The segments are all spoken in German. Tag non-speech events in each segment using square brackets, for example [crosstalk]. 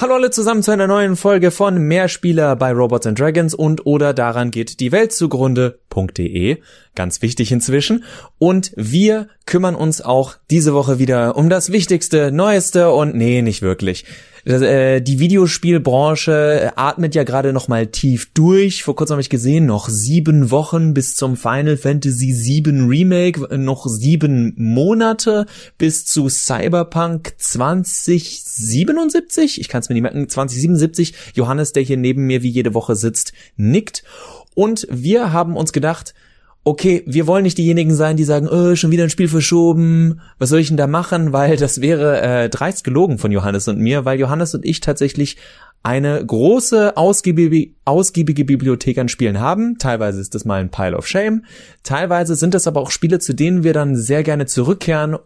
Hallo alle zusammen zu einer neuen Folge von Mehrspieler bei Robots and Dragons und oder daran geht die Welt zugrunde.de. Ganz wichtig inzwischen. Und wir kümmern uns auch diese Woche wieder um das Wichtigste, Neueste und nee, nicht wirklich. Äh, die Videospielbranche äh, atmet ja gerade noch mal tief durch. Vor kurzem habe ich gesehen, noch sieben Wochen bis zum Final Fantasy VII Remake, noch sieben Monate bis zu Cyberpunk 2077. Ich kann es mir nicht merken, 2077. Johannes, der hier neben mir wie jede Woche sitzt, nickt. Und wir haben uns gedacht, okay, wir wollen nicht diejenigen sein, die sagen, oh, schon wieder ein Spiel verschoben, was soll ich denn da machen? Weil das wäre äh, dreist gelogen von Johannes und mir, weil Johannes und ich tatsächlich eine große, ausgiebige, ausgiebige Bibliothek an Spielen haben. Teilweise ist das mal ein Pile of Shame. Teilweise sind das aber auch Spiele, zu denen wir dann sehr gerne zurückkehren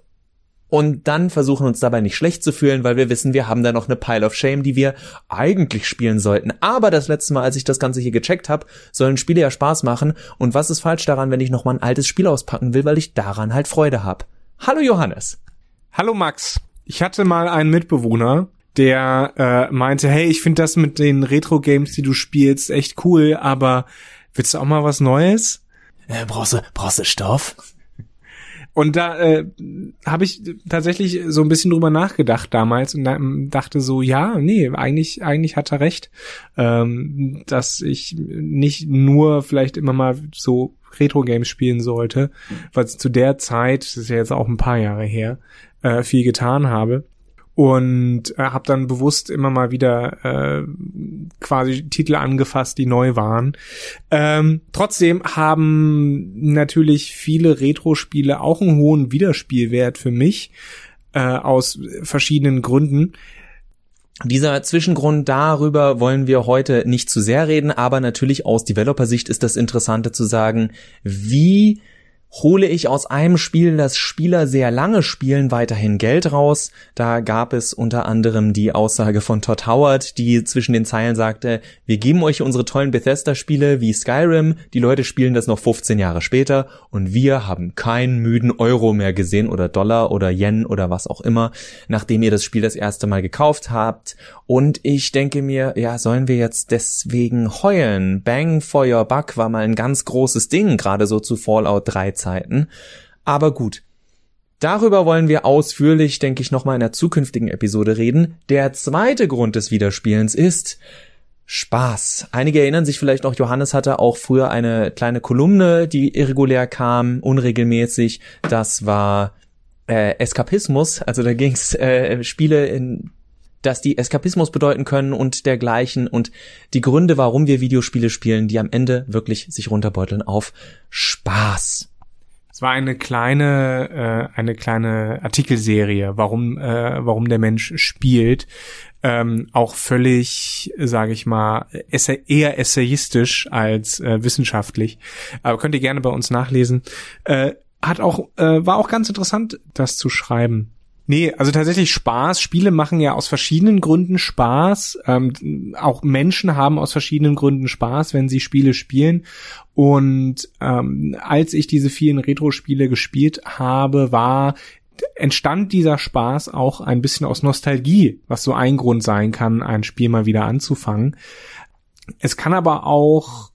und dann versuchen uns dabei nicht schlecht zu fühlen, weil wir wissen, wir haben da noch eine Pile of Shame, die wir eigentlich spielen sollten. Aber das letzte Mal, als ich das Ganze hier gecheckt habe, sollen Spiele ja Spaß machen. Und was ist falsch daran, wenn ich noch mal ein altes Spiel auspacken will, weil ich daran halt Freude habe? Hallo Johannes. Hallo Max. Ich hatte mal einen Mitbewohner, der äh, meinte, hey, ich finde das mit den Retro-Games, die du spielst, echt cool, aber willst du auch mal was Neues? Äh, brauchst du, brauchst du Stoff? Und da äh, habe ich tatsächlich so ein bisschen drüber nachgedacht damals und dachte so, ja, nee, eigentlich, eigentlich hat er recht, ähm, dass ich nicht nur vielleicht immer mal so Retro-Games spielen sollte, weil zu der Zeit, das ist ja jetzt auch ein paar Jahre her, äh, viel getan habe und äh, habe dann bewusst immer mal wieder äh, quasi Titel angefasst, die neu waren. Ähm, trotzdem haben natürlich viele Retro-Spiele auch einen hohen Wiederspielwert für mich äh, aus verschiedenen Gründen. Dieser Zwischengrund darüber wollen wir heute nicht zu sehr reden, aber natürlich aus Developer-Sicht ist das Interessante zu sagen, wie hole ich aus einem Spiel, das Spieler sehr lange spielen, weiterhin Geld raus. Da gab es unter anderem die Aussage von Todd Howard, die zwischen den Zeilen sagte, wir geben euch unsere tollen Bethesda-Spiele wie Skyrim, die Leute spielen das noch 15 Jahre später und wir haben keinen müden Euro mehr gesehen oder Dollar oder Yen oder was auch immer, nachdem ihr das Spiel das erste Mal gekauft habt. Und ich denke mir, ja, sollen wir jetzt deswegen heulen? Bang for your buck war mal ein ganz großes Ding, gerade so zu Fallout 13 Zeiten. Aber gut. Darüber wollen wir ausführlich, denke ich, nochmal in einer zukünftigen Episode reden. Der zweite Grund des Wiederspielens ist Spaß. Einige erinnern sich vielleicht noch, Johannes hatte auch früher eine kleine Kolumne, die irregulär kam, unregelmäßig. Das war äh, Eskapismus. Also da ging's äh, Spiele in dass die Eskapismus bedeuten können und dergleichen und die Gründe, warum wir Videospiele spielen, die am Ende wirklich sich runterbeuteln auf Spaß. Es war eine kleine, äh, eine kleine Artikelserie, warum, äh, warum der Mensch spielt. Ähm, auch völlig, sage ich mal, eher essayistisch als äh, wissenschaftlich. Aber könnt ihr gerne bei uns nachlesen. Äh, hat auch, äh, war auch ganz interessant, das zu schreiben. Nee, also tatsächlich Spaß. Spiele machen ja aus verschiedenen Gründen Spaß. Ähm, auch Menschen haben aus verschiedenen Gründen Spaß, wenn sie Spiele spielen. Und ähm, als ich diese vielen Retro-Spiele gespielt habe, war entstand dieser Spaß auch ein bisschen aus Nostalgie, was so ein Grund sein kann, ein Spiel mal wieder anzufangen. Es kann aber auch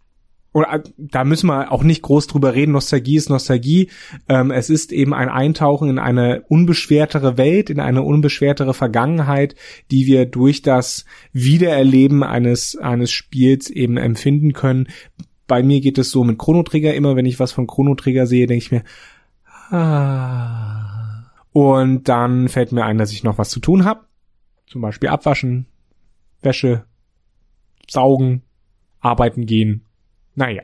oder äh, da müssen wir auch nicht groß drüber reden, Nostalgie ist Nostalgie. Ähm, es ist eben ein Eintauchen in eine unbeschwertere Welt, in eine unbeschwertere Vergangenheit, die wir durch das Wiedererleben eines, eines Spiels eben empfinden können. Bei mir geht es so mit Chrono Trigger immer, wenn ich was von Chrono Trigger sehe, denke ich mir, ah. Und dann fällt mir ein, dass ich noch was zu tun habe. Zum Beispiel abwaschen, Wäsche, saugen, arbeiten gehen naja.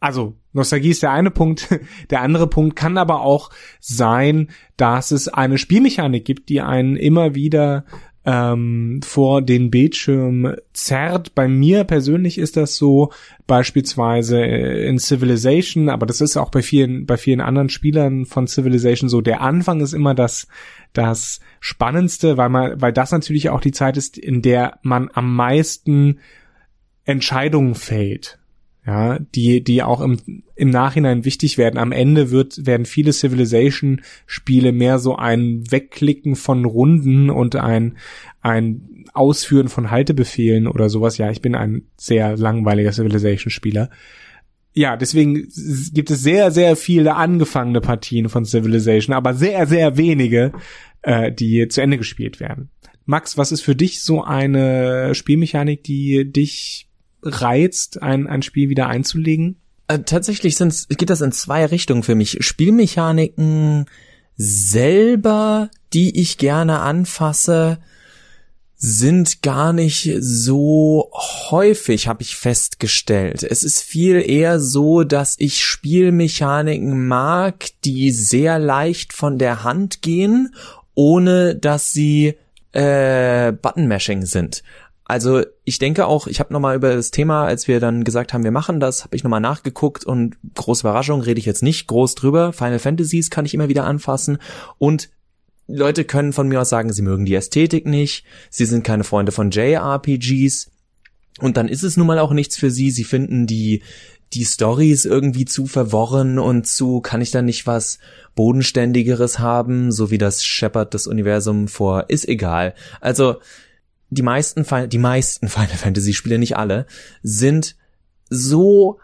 Also, Nostalgie ist der eine Punkt. [laughs] Der andere Punkt kann aber auch sein, dass es eine Spielmechanik gibt, die einen immer wieder ähm, vor den Bildschirm zerrt. Bei mir persönlich ist das so, beispielsweise in Civilization, aber das ist auch bei vielen, bei vielen anderen Spielern von Civilization so. Der Anfang ist immer das, das Spannendste, weil man, weil das natürlich auch die Zeit ist, in der man am meisten Entscheidungen fällt ja, die, die auch im, im Nachhinein wichtig werden. Am Ende wird, werden viele Civilization-Spiele mehr so ein Wegklicken von Runden und ein, ein Ausführen von Haltebefehlen oder sowas. Ja, ich bin ein sehr langweiliger Civilization-Spieler. Ja, deswegen gibt es sehr, sehr viele angefangene Partien von Civilization, aber sehr, sehr wenige, äh, die zu Ende gespielt werden. Max, was ist für dich so eine Spielmechanik, die dich reizt, ein, ein Spiel wieder einzulegen? Äh, tatsächlich sind's, geht das in zwei Richtungen für mich. Spielmechaniken selber, die ich gerne anfasse, sind gar nicht so häufig, habe ich festgestellt. Es ist viel eher so, dass ich Spielmechaniken mag, die sehr leicht von der Hand gehen, ohne dass sie äh, Button-Mashing sind. Also ich denke auch, ich habe nochmal über das Thema, als wir dann gesagt haben, wir machen das, habe ich nochmal nachgeguckt und große Überraschung, rede ich jetzt nicht groß drüber. Final Fantasies kann ich immer wieder anfassen und Leute können von mir aus sagen, sie mögen die Ästhetik nicht, sie sind keine Freunde von JRPGs und dann ist es nun mal auch nichts für sie. Sie finden die die Stories irgendwie zu verworren und zu, kann ich da nicht was bodenständigeres haben, so wie das Shepard das Universum vor, ist egal. Also die meisten, die meisten [laughs] Final Fantasy Spiele, nicht alle, sind so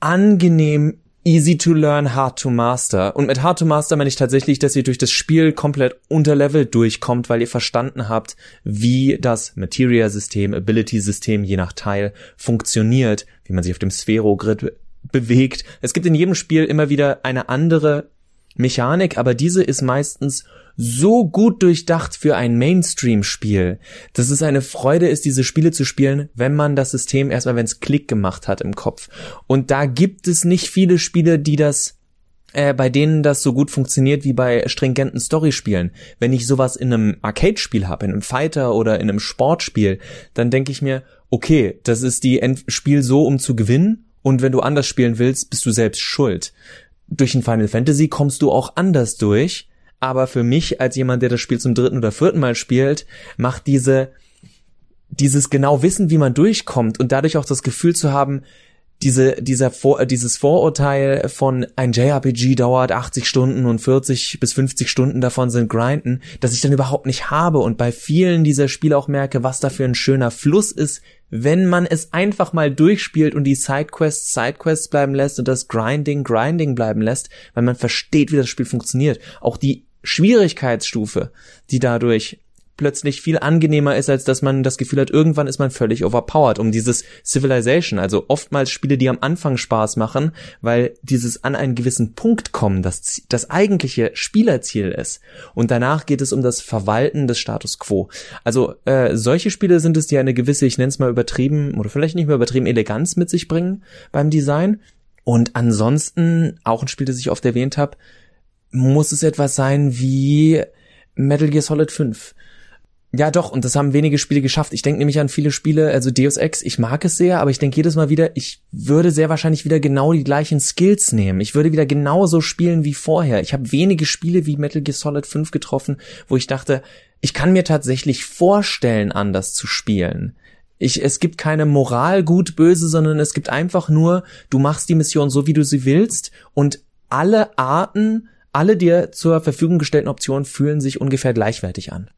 angenehm easy to learn, hard to master. Und mit hard to master meine ich tatsächlich, dass ihr durch das Spiel komplett unterlevelt durchkommt, weil ihr verstanden habt, wie das Materia-System, Ability-System je nach Teil funktioniert, wie man sich auf dem Sphero-Grid bewegt. Es gibt in jedem Spiel immer wieder eine andere Mechanik, aber diese ist meistens so gut durchdacht für ein Mainstream-Spiel, dass es eine Freude ist, diese Spiele zu spielen, wenn man das System erstmal, wenn es Klick gemacht hat im Kopf. Und da gibt es nicht viele Spiele, die das äh, bei denen das so gut funktioniert wie bei stringenten Storyspielen. Wenn ich sowas in einem Arcade-Spiel habe, in einem Fighter oder in einem Sportspiel, dann denke ich mir, okay, das ist die End Spiel so, um zu gewinnen. Und wenn du anders spielen willst, bist du selbst schuld. Durch ein Final Fantasy kommst du auch anders durch, aber für mich als jemand, der das Spiel zum dritten oder vierten Mal spielt, macht diese dieses genau wissen, wie man durchkommt und dadurch auch das Gefühl zu haben, diese, dieser Vor, äh, dieses Vorurteil von ein JRPG dauert 80 Stunden und 40 bis 50 Stunden davon sind Grinden, dass ich dann überhaupt nicht habe und bei vielen dieser Spiele auch merke, was da für ein schöner Fluss ist, wenn man es einfach mal durchspielt und die Sidequests Sidequests bleiben lässt und das Grinding Grinding bleiben lässt, weil man versteht, wie das Spiel funktioniert. Auch die Schwierigkeitsstufe, die dadurch plötzlich viel angenehmer ist, als dass man das Gefühl hat, irgendwann ist man völlig overpowered, um dieses Civilization, also oftmals Spiele, die am Anfang Spaß machen, weil dieses an einen gewissen Punkt kommen, das, das eigentliche Spielerziel ist. Und danach geht es um das Verwalten des Status Quo. Also äh, solche Spiele sind es, die eine gewisse, ich nenne es mal übertrieben, oder vielleicht nicht mehr übertrieben, Eleganz mit sich bringen beim Design. Und ansonsten, auch ein Spiel, das ich oft erwähnt habe, muss es etwas sein wie Metal Gear Solid 5. Ja, doch, und das haben wenige Spiele geschafft. Ich denke nämlich an viele Spiele, also Deus Ex, ich mag es sehr, aber ich denke jedes Mal wieder, ich würde sehr wahrscheinlich wieder genau die gleichen Skills nehmen. Ich würde wieder genauso spielen wie vorher. Ich habe wenige Spiele wie Metal Gear Solid 5 getroffen, wo ich dachte, ich kann mir tatsächlich vorstellen, anders zu spielen. Ich, es gibt keine Moral gut böse, sondern es gibt einfach nur, du machst die Mission so, wie du sie willst und alle Arten, alle dir zur Verfügung gestellten Optionen fühlen sich ungefähr gleichwertig an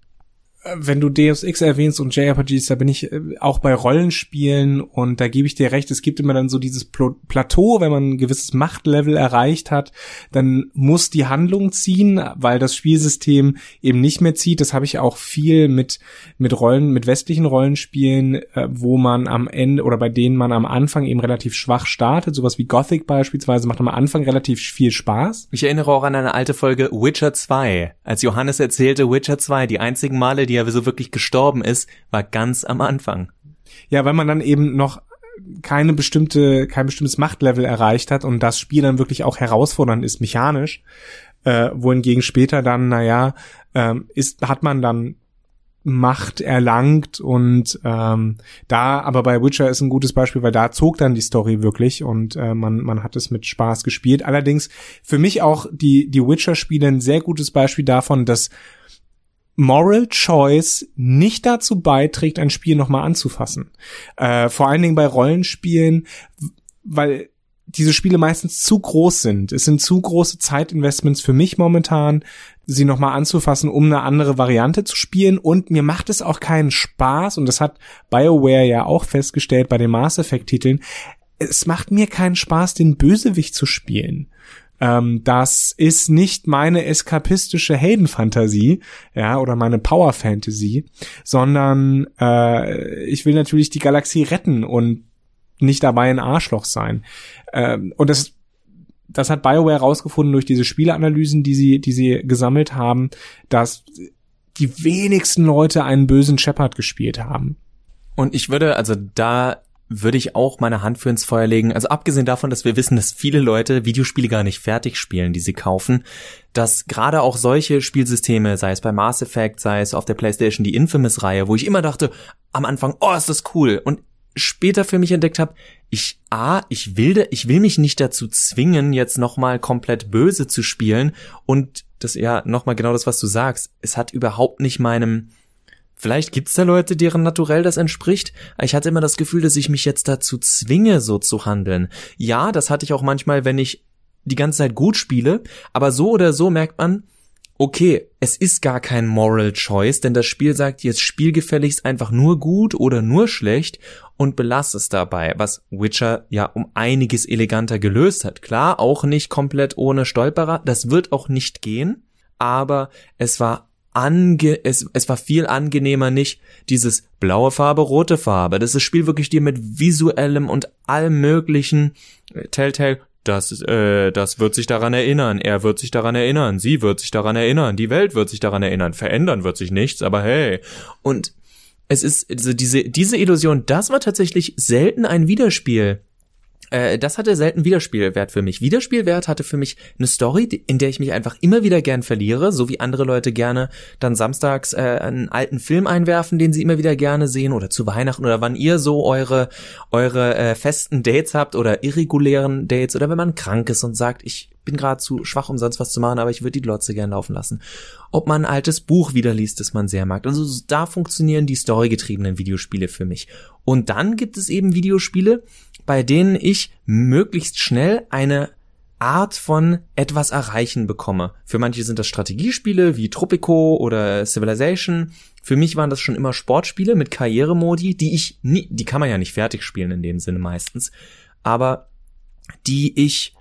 wenn du Deus Ex erwähnst und JRPGs, da bin ich äh, auch bei Rollenspielen und da gebe ich dir recht, es gibt immer dann so dieses Plateau, wenn man ein gewisses Machtlevel erreicht hat, dann muss die Handlung ziehen, weil das Spielsystem eben nicht mehr zieht. Das habe ich auch viel mit mit Rollen, mit westlichen Rollenspielen, äh, wo man am Ende oder bei denen man am Anfang eben relativ schwach startet, sowas wie Gothic beispielsweise macht am Anfang relativ viel Spaß. Ich erinnere auch an eine alte Folge Witcher 2, als Johannes erzählte Witcher 2, die einzigen Male, die er so wirklich gestorben ist, war ganz am Anfang. Ja, weil man dann eben noch keine bestimmte, kein bestimmtes Machtlevel erreicht hat und das Spiel dann wirklich auch herausfordernd ist, mechanisch. Äh, wohingegen später dann, naja, ähm, ist, hat man dann Macht erlangt und ähm, da, aber bei Witcher ist ein gutes Beispiel, weil da zog dann die Story wirklich und äh, man, man hat es mit Spaß gespielt. Allerdings für mich auch die, die Witcher-Spiele ein sehr gutes Beispiel davon, dass Moral Choice nicht dazu beiträgt, ein Spiel nochmal anzufassen. Äh, vor allen Dingen bei Rollenspielen, weil diese Spiele meistens zu groß sind. Es sind zu große Zeitinvestments für mich momentan, sie nochmal anzufassen, um eine andere Variante zu spielen. Und mir macht es auch keinen Spaß, und das hat BioWare ja auch festgestellt bei den Mass Effect-Titeln, es macht mir keinen Spaß, den Bösewicht zu spielen. Ähm, das ist nicht meine eskapistische Heldenfantasie, ja, oder meine Power Fantasy, sondern äh, ich will natürlich die Galaxie retten und nicht dabei ein Arschloch sein. Ähm, und das, das hat BioWare rausgefunden durch diese Spieleanalysen, die sie, die sie gesammelt haben, dass die wenigsten Leute einen bösen Shepard gespielt haben. Und ich würde, also da würde ich auch meine Hand für ins Feuer legen. Also abgesehen davon, dass wir wissen, dass viele Leute Videospiele gar nicht fertig spielen, die sie kaufen, dass gerade auch solche Spielsysteme, sei es bei Mass Effect, sei es auf der PlayStation die Infamous-Reihe, wo ich immer dachte, am Anfang, oh, ist das cool. Und später für mich entdeckt habe, ich a, ich will, ich will mich nicht dazu zwingen, jetzt nochmal komplett böse zu spielen und das ja nochmal genau das, was du sagst. Es hat überhaupt nicht meinem Vielleicht gibt's da Leute, deren Naturell das entspricht. Ich hatte immer das Gefühl, dass ich mich jetzt dazu zwinge, so zu handeln. Ja, das hatte ich auch manchmal, wenn ich die ganze Zeit gut spiele, aber so oder so merkt man, okay, es ist gar kein Moral Choice, denn das Spiel sagt jetzt spielgefälligst einfach nur gut oder nur schlecht und belass es dabei, was Witcher ja um einiges eleganter gelöst hat. Klar, auch nicht komplett ohne Stolperer, das wird auch nicht gehen, aber es war ange es, es war viel angenehmer nicht dieses blaue Farbe, rote Farbe. Das ist Spiel wirklich dir mit visuellem und allem möglichen. Äh, Telltale das, äh, das wird sich daran erinnern, er wird sich daran erinnern, sie wird sich daran erinnern, die Welt wird sich daran erinnern, verändern wird sich nichts, aber hey. Und es ist also diese, diese Illusion, das war tatsächlich selten ein Widerspiel äh, das hatte selten Wiederspielwert für mich. Wiederspielwert hatte für mich eine Story, in der ich mich einfach immer wieder gern verliere, so wie andere Leute gerne dann samstags äh, einen alten Film einwerfen, den sie immer wieder gerne sehen oder zu Weihnachten oder wann ihr so eure eure äh, festen Dates habt oder irregulären Dates oder wenn man krank ist und sagt, ich bin gerade zu schwach, um sonst was zu machen, aber ich würde die Glotze gern laufen lassen. Ob man ein altes Buch wieder liest, das man sehr mag. Also da funktionieren die storygetriebenen Videospiele für mich. Und dann gibt es eben Videospiele, bei denen ich möglichst schnell eine Art von etwas erreichen bekomme. Für manche sind das Strategiespiele wie Tropico oder Civilization. Für mich waren das schon immer Sportspiele mit Karrieremodi, die ich nie, die kann man ja nicht fertig spielen in dem Sinne meistens, aber die ich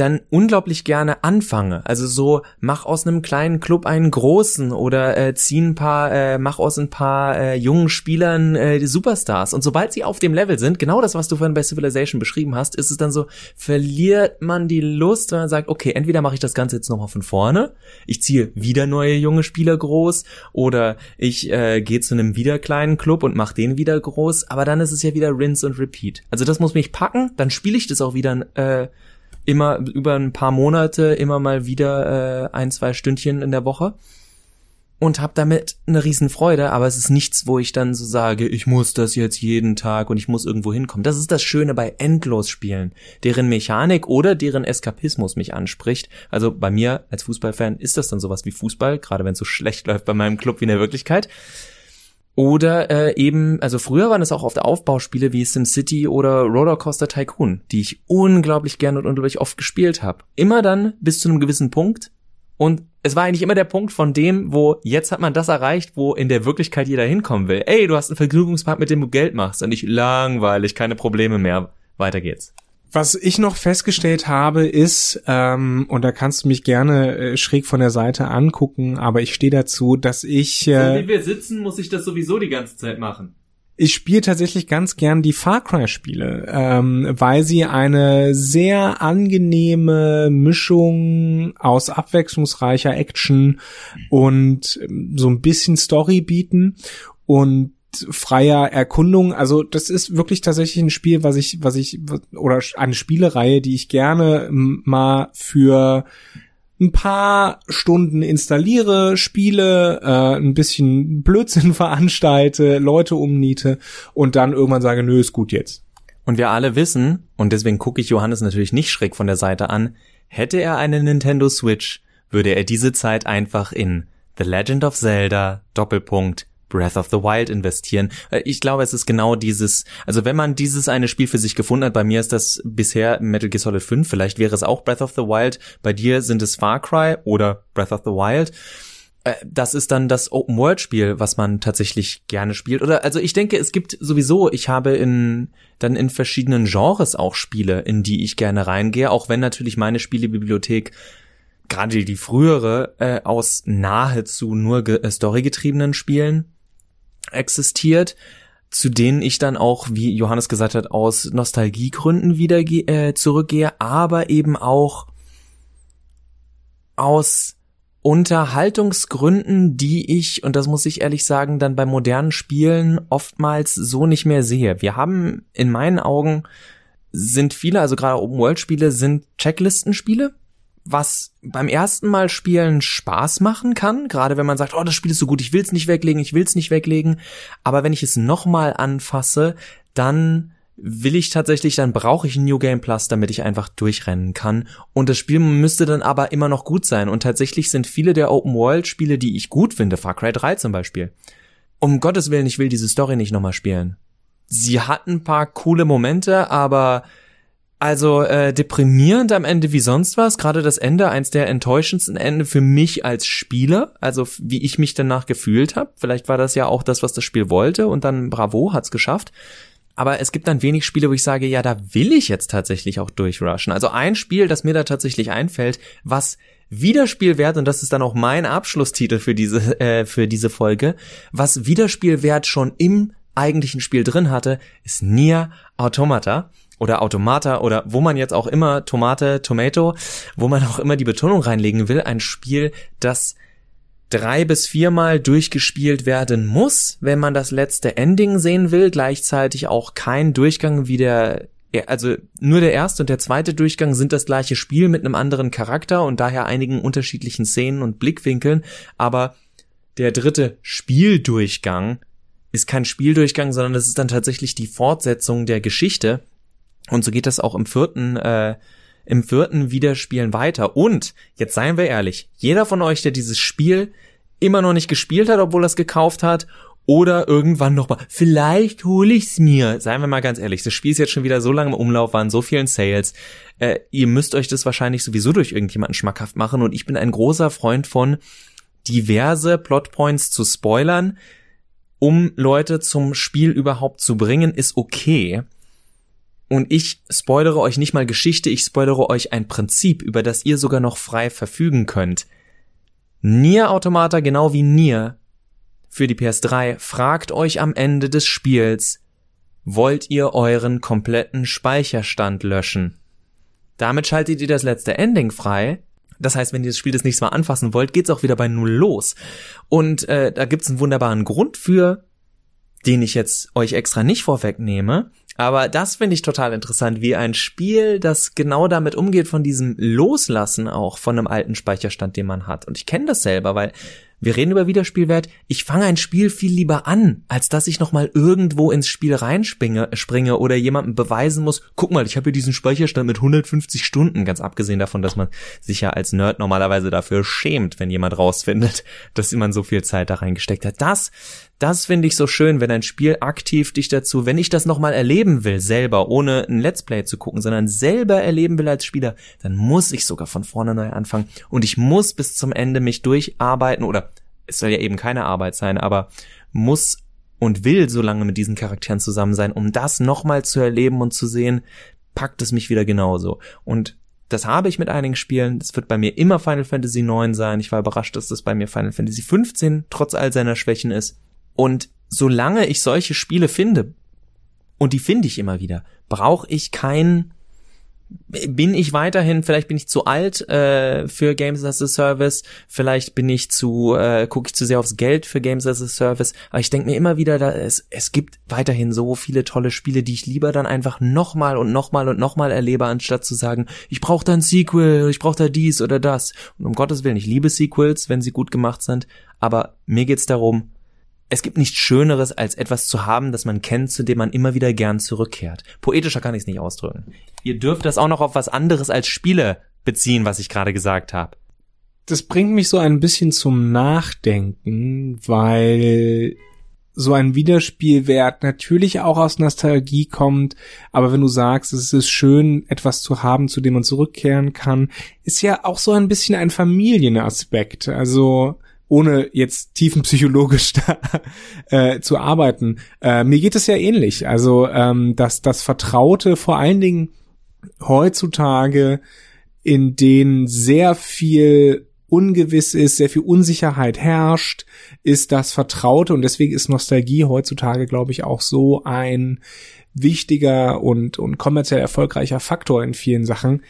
dann unglaublich gerne anfange. Also so, mach aus einem kleinen Club einen großen oder äh, zieh ein paar, äh, mach aus ein paar äh, jungen Spielern äh, die Superstars. Und sobald sie auf dem Level sind, genau das, was du vorhin bei Civilization beschrieben hast, ist es dann so, verliert man die Lust, wenn man sagt, okay, entweder mache ich das Ganze jetzt nochmal von vorne, ich ziehe wieder neue junge Spieler groß oder ich äh, gehe zu einem wieder kleinen Club und mach den wieder groß, aber dann ist es ja wieder Rinse und Repeat. Also das muss mich packen, dann spiele ich das auch wieder äh, immer über ein paar Monate immer mal wieder äh, ein, zwei Stündchen in der Woche und habe damit eine Riesenfreude, aber es ist nichts, wo ich dann so sage, ich muss das jetzt jeden Tag und ich muss irgendwo hinkommen. Das ist das Schöne bei Endlosspielen, deren Mechanik oder deren Eskapismus mich anspricht. Also bei mir als Fußballfan ist das dann sowas wie Fußball, gerade wenn es so schlecht läuft bei meinem Club wie in der Wirklichkeit. Oder äh, eben, also früher waren es auch oft Aufbauspiele wie SimCity oder Rollercoaster Tycoon, die ich unglaublich gerne und unglaublich oft gespielt habe. Immer dann bis zu einem gewissen Punkt. Und es war eigentlich immer der Punkt von dem, wo jetzt hat man das erreicht, wo in der Wirklichkeit jeder hinkommen will. Ey, du hast einen Vergnügungspark, mit dem du Geld machst und nicht langweilig, keine Probleme mehr. Weiter geht's. Was ich noch festgestellt habe, ist, ähm, und da kannst du mich gerne äh, schräg von der Seite angucken, aber ich stehe dazu, dass ich. Äh, so wie wir sitzen, muss ich das sowieso die ganze Zeit machen. Ich spiele tatsächlich ganz gern die Far Cry Spiele, ähm, weil sie eine sehr angenehme Mischung aus abwechslungsreicher Action und ähm, so ein bisschen Story bieten und freier Erkundung. Also das ist wirklich tatsächlich ein Spiel, was ich, was ich, oder eine Spielereihe, die ich gerne mal für ein paar Stunden installiere, spiele, äh, ein bisschen Blödsinn [laughs] veranstalte, Leute umniete und dann irgendwann sage, nö, ist gut jetzt. Und wir alle wissen, und deswegen gucke ich Johannes natürlich nicht schräg von der Seite an, hätte er eine Nintendo Switch, würde er diese Zeit einfach in The Legend of Zelda, Doppelpunkt, Breath of the Wild investieren. Äh, ich glaube, es ist genau dieses, also wenn man dieses eine Spiel für sich gefunden hat, bei mir ist das bisher Metal Gear Solid 5, vielleicht wäre es auch Breath of the Wild, bei dir sind es Far Cry oder Breath of the Wild. Äh, das ist dann das Open World Spiel, was man tatsächlich gerne spielt. Oder also ich denke, es gibt sowieso, ich habe in dann in verschiedenen Genres auch Spiele, in die ich gerne reingehe, auch wenn natürlich meine Spielebibliothek gerade die frühere äh, aus nahezu nur ge äh, storygetriebenen Spielen existiert, zu denen ich dann auch, wie Johannes gesagt hat, aus Nostalgiegründen wieder äh, zurückgehe, aber eben auch aus Unterhaltungsgründen, die ich, und das muss ich ehrlich sagen, dann bei modernen Spielen oftmals so nicht mehr sehe. Wir haben in meinen Augen sind viele, also gerade Open-World-Spiele, sind Checklistenspiele, was beim ersten Mal spielen Spaß machen kann, gerade wenn man sagt, oh, das Spiel ist so gut, ich will's nicht weglegen, ich will's nicht weglegen, aber wenn ich es nochmal anfasse, dann will ich tatsächlich, dann brauche ich ein New Game Plus, damit ich einfach durchrennen kann. Und das Spiel müsste dann aber immer noch gut sein. Und tatsächlich sind viele der Open World Spiele, die ich gut finde, Far Cry 3 zum Beispiel. Um Gottes Willen, ich will diese Story nicht nochmal spielen. Sie hat ein paar coole Momente, aber also äh, deprimierend am Ende wie sonst was. Gerade das Ende, eins der enttäuschendsten Ende für mich als Spieler. Also wie ich mich danach gefühlt habe. Vielleicht war das ja auch das, was das Spiel wollte. Und dann bravo, hat's geschafft. Aber es gibt dann wenig Spiele, wo ich sage, ja, da will ich jetzt tatsächlich auch durchrushen. Also ein Spiel, das mir da tatsächlich einfällt, was Wiederspielwert, und das ist dann auch mein Abschlusstitel für diese, äh, für diese Folge, was Wiederspielwert schon im eigentlichen Spiel drin hatte, ist Nier Automata oder Automata oder wo man jetzt auch immer Tomate, Tomato, wo man auch immer die Betonung reinlegen will, ein Spiel, das drei bis viermal durchgespielt werden muss, wenn man das letzte Ending sehen will, gleichzeitig auch kein Durchgang wie der also nur der erste und der zweite Durchgang sind das gleiche Spiel mit einem anderen Charakter und daher einigen unterschiedlichen Szenen und Blickwinkeln, aber der dritte Spieldurchgang ist kein Spieldurchgang, sondern das ist dann tatsächlich die Fortsetzung der Geschichte und so geht das auch im vierten, äh, im vierten Wiederspielen weiter. Und jetzt seien wir ehrlich, jeder von euch, der dieses Spiel immer noch nicht gespielt hat, obwohl er es gekauft hat, oder irgendwann noch mal, vielleicht hole ich's mir. Seien wir mal ganz ehrlich, das Spiel ist jetzt schon wieder so lange im Umlauf, waren so vielen Sales. Äh, ihr müsst euch das wahrscheinlich sowieso durch irgendjemanden schmackhaft machen. Und ich bin ein großer Freund von diverse Plotpoints zu spoilern, um Leute zum Spiel überhaupt zu bringen, ist okay. Und ich spoilere euch nicht mal Geschichte, ich spoilere euch ein Prinzip, über das ihr sogar noch frei verfügen könnt. Nier Automata genau wie Nier für die PS3 fragt euch am Ende des Spiels, wollt ihr euren kompletten Speicherstand löschen? Damit schaltet ihr das letzte Ending frei. Das heißt, wenn ihr das Spiel das nächste Mal anfassen wollt, geht's auch wieder bei Null los. Und äh, da gibt's einen wunderbaren Grund für, den ich jetzt euch extra nicht vorwegnehme. Aber das finde ich total interessant, wie ein Spiel, das genau damit umgeht, von diesem Loslassen auch von einem alten Speicherstand, den man hat. Und ich kenne das selber, weil wir reden über Wiederspielwert. Ich fange ein Spiel viel lieber an, als dass ich nochmal irgendwo ins Spiel reinspringe springe oder jemandem beweisen muss, guck mal, ich habe hier diesen Speicherstand mit 150 Stunden, ganz abgesehen davon, dass man sich ja als Nerd normalerweise dafür schämt, wenn jemand rausfindet, [laughs] dass man so viel Zeit da reingesteckt hat. Das, das finde ich so schön, wenn ein Spiel aktiv dich dazu, wenn ich das nochmal erleben will, selber, ohne ein Let's Play zu gucken, sondern selber erleben will als Spieler, dann muss ich sogar von vorne neu anfangen und ich muss bis zum Ende mich durcharbeiten oder es soll ja eben keine Arbeit sein, aber muss und will so lange mit diesen Charakteren zusammen sein, um das nochmal zu erleben und zu sehen, packt es mich wieder genauso. Und das habe ich mit einigen Spielen. Das wird bei mir immer Final Fantasy 9 sein. Ich war überrascht, dass das bei mir Final Fantasy 15 trotz all seiner Schwächen ist. Und solange ich solche Spiele finde, und die finde ich immer wieder, brauche ich kein bin ich weiterhin, vielleicht bin ich zu alt äh, für Games as a Service, vielleicht bin ich zu, äh, gucke ich zu sehr aufs Geld für Games as a Service, aber ich denke mir immer wieder, da es, es gibt weiterhin so viele tolle Spiele, die ich lieber dann einfach nochmal und nochmal und nochmal erlebe, anstatt zu sagen, ich brauche da ein Sequel, ich brauche da dies oder das. Und um Gottes Willen, ich liebe Sequels, wenn sie gut gemacht sind, aber mir geht's darum, es gibt nichts Schöneres, als etwas zu haben, das man kennt, zu dem man immer wieder gern zurückkehrt. Poetischer kann ich es nicht ausdrücken. Ihr dürft das auch noch auf was anderes als Spiele beziehen, was ich gerade gesagt habe. Das bringt mich so ein bisschen zum Nachdenken, weil so ein Wiederspielwert natürlich auch aus Nostalgie kommt, aber wenn du sagst, es ist schön, etwas zu haben, zu dem man zurückkehren kann, ist ja auch so ein bisschen ein Familienaspekt. Also ohne jetzt tiefenpsychologisch [laughs] da, äh, zu arbeiten. Äh, mir geht es ja ähnlich. Also ähm, dass das Vertraute vor allen Dingen heutzutage, in denen sehr viel ungewiss ist, sehr viel Unsicherheit herrscht, ist das Vertraute und deswegen ist Nostalgie heutzutage, glaube ich, auch so ein wichtiger und, und kommerziell erfolgreicher Faktor in vielen Sachen,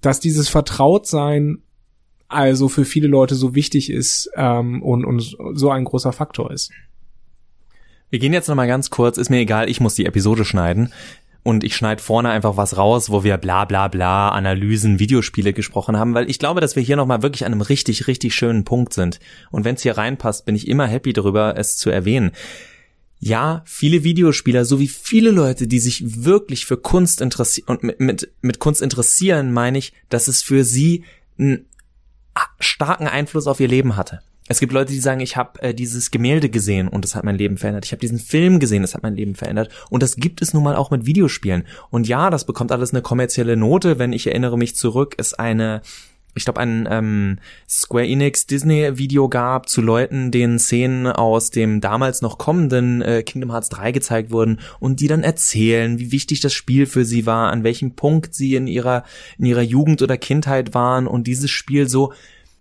dass dieses Vertrautsein also für viele Leute so wichtig ist ähm, und, und so ein großer Faktor ist. Wir gehen jetzt nochmal ganz kurz, ist mir egal, ich muss die Episode schneiden und ich schneide vorne einfach was raus, wo wir bla bla bla Analysen, Videospiele gesprochen haben, weil ich glaube, dass wir hier nochmal wirklich an einem richtig, richtig schönen Punkt sind. Und wenn es hier reinpasst, bin ich immer happy darüber, es zu erwähnen. Ja, viele Videospieler sowie viele Leute, die sich wirklich für Kunst interessieren und mit, mit, mit Kunst interessieren, meine ich, dass es für sie einen starken Einfluss auf ihr Leben hatte. Es gibt Leute, die sagen, ich habe äh, dieses Gemälde gesehen und das hat mein Leben verändert. Ich habe diesen Film gesehen, das hat mein Leben verändert. Und das gibt es nun mal auch mit Videospielen. Und ja, das bekommt alles eine kommerzielle Note. Wenn ich erinnere mich zurück, ist eine ich glaube, ein ähm, Square Enix Disney-Video gab zu Leuten, denen Szenen aus dem damals noch kommenden äh, Kingdom Hearts 3 gezeigt wurden und die dann erzählen, wie wichtig das Spiel für sie war, an welchem Punkt sie in ihrer in ihrer Jugend oder Kindheit waren und dieses Spiel so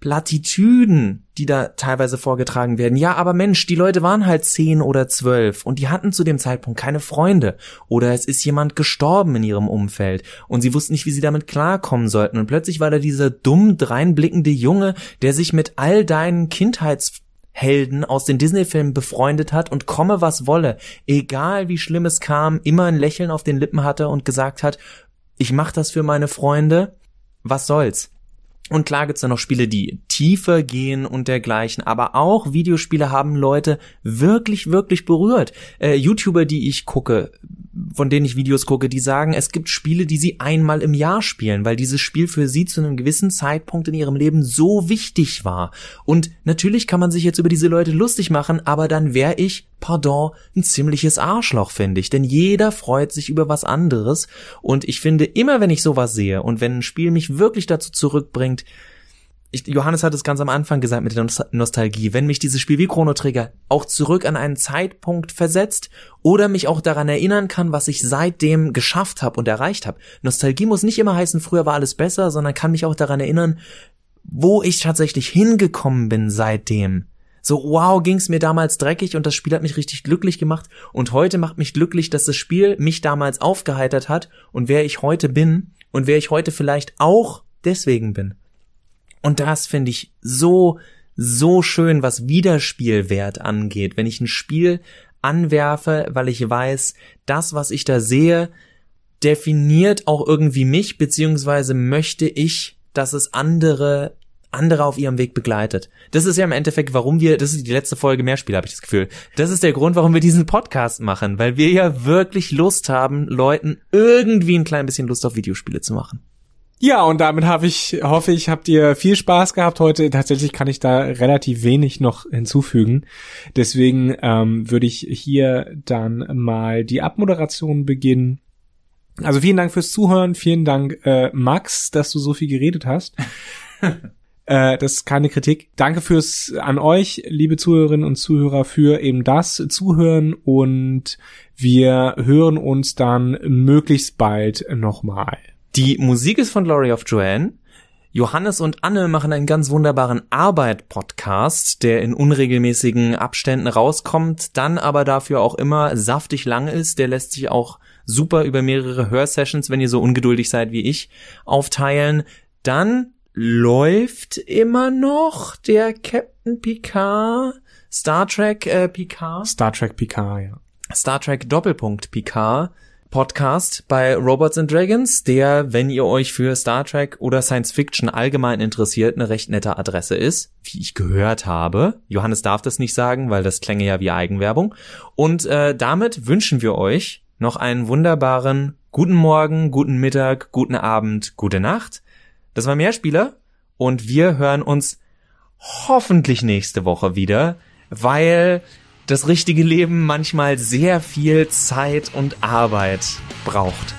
Plattitüden, die da teilweise vorgetragen werden. Ja, aber Mensch, die Leute waren halt zehn oder zwölf und die hatten zu dem Zeitpunkt keine Freunde. Oder es ist jemand gestorben in ihrem Umfeld und sie wussten nicht, wie sie damit klarkommen sollten. Und plötzlich war da dieser dumm dreinblickende Junge, der sich mit all deinen Kindheitshelden aus den Disney-Filmen befreundet hat und komme was wolle, egal wie schlimm es kam, immer ein Lächeln auf den Lippen hatte und gesagt hat, ich mach das für meine Freunde, was soll's. Und klar gibt's da noch Spiele, die tiefer gehen und dergleichen, aber auch Videospiele haben Leute wirklich, wirklich berührt. Äh, YouTuber, die ich gucke, von denen ich Videos gucke, die sagen, es gibt Spiele, die sie einmal im Jahr spielen, weil dieses Spiel für sie zu einem gewissen Zeitpunkt in ihrem Leben so wichtig war. Und natürlich kann man sich jetzt über diese Leute lustig machen, aber dann wäre ich, pardon, ein ziemliches Arschloch, finde ich. Denn jeder freut sich über was anderes. Und ich finde, immer wenn ich sowas sehe und wenn ein Spiel mich wirklich dazu zurückbringt, ich, Johannes hat es ganz am Anfang gesagt mit der Nostalgie, wenn mich dieses Spiel wie Chrono Trigger auch zurück an einen Zeitpunkt versetzt oder mich auch daran erinnern kann, was ich seitdem geschafft habe und erreicht habe. Nostalgie muss nicht immer heißen, früher war alles besser, sondern kann mich auch daran erinnern, wo ich tatsächlich hingekommen bin seitdem. So, wow, ging's mir damals dreckig und das Spiel hat mich richtig glücklich gemacht und heute macht mich glücklich, dass das Spiel mich damals aufgeheitert hat und wer ich heute bin und wer ich heute vielleicht auch deswegen bin. Und das finde ich so, so schön, was Wiederspielwert angeht. Wenn ich ein Spiel anwerfe, weil ich weiß, das, was ich da sehe, definiert auch irgendwie mich, beziehungsweise möchte ich, dass es andere andere auf ihrem Weg begleitet. Das ist ja im Endeffekt, warum wir, das ist die letzte Folge Mehrspiel, habe ich das Gefühl. Das ist der Grund, warum wir diesen Podcast machen, weil wir ja wirklich Lust haben, Leuten irgendwie ein klein bisschen Lust auf Videospiele zu machen. Ja, und damit habe ich, hoffe ich, habt ihr viel Spaß gehabt heute. Tatsächlich kann ich da relativ wenig noch hinzufügen. Deswegen ähm, würde ich hier dann mal die Abmoderation beginnen. Also vielen Dank fürs Zuhören, vielen Dank äh, Max, dass du so viel geredet hast. [laughs] äh, das ist keine Kritik. Danke fürs an euch, liebe Zuhörerinnen und Zuhörer, für eben das Zuhören und wir hören uns dann möglichst bald nochmal. Die Musik ist von Glory of Joanne. Johannes und Anne machen einen ganz wunderbaren Arbeit-Podcast, der in unregelmäßigen Abständen rauskommt, dann aber dafür auch immer saftig lang ist. Der lässt sich auch super über mehrere Hörsessions, wenn ihr so ungeduldig seid wie ich, aufteilen. Dann läuft immer noch der Captain Picard, Star Trek äh, Picard. Star Trek Picard, ja. Star Trek Doppelpunkt Picard Podcast bei Robots and Dragons, der, wenn ihr euch für Star Trek oder Science Fiction allgemein interessiert, eine recht nette Adresse ist, wie ich gehört habe. Johannes darf das nicht sagen, weil das klänge ja wie Eigenwerbung. Und äh, damit wünschen wir euch noch einen wunderbaren guten Morgen, guten Mittag, guten Abend, gute Nacht. Das war Mehrspieler und wir hören uns hoffentlich nächste Woche wieder, weil das richtige Leben manchmal sehr viel Zeit und Arbeit braucht.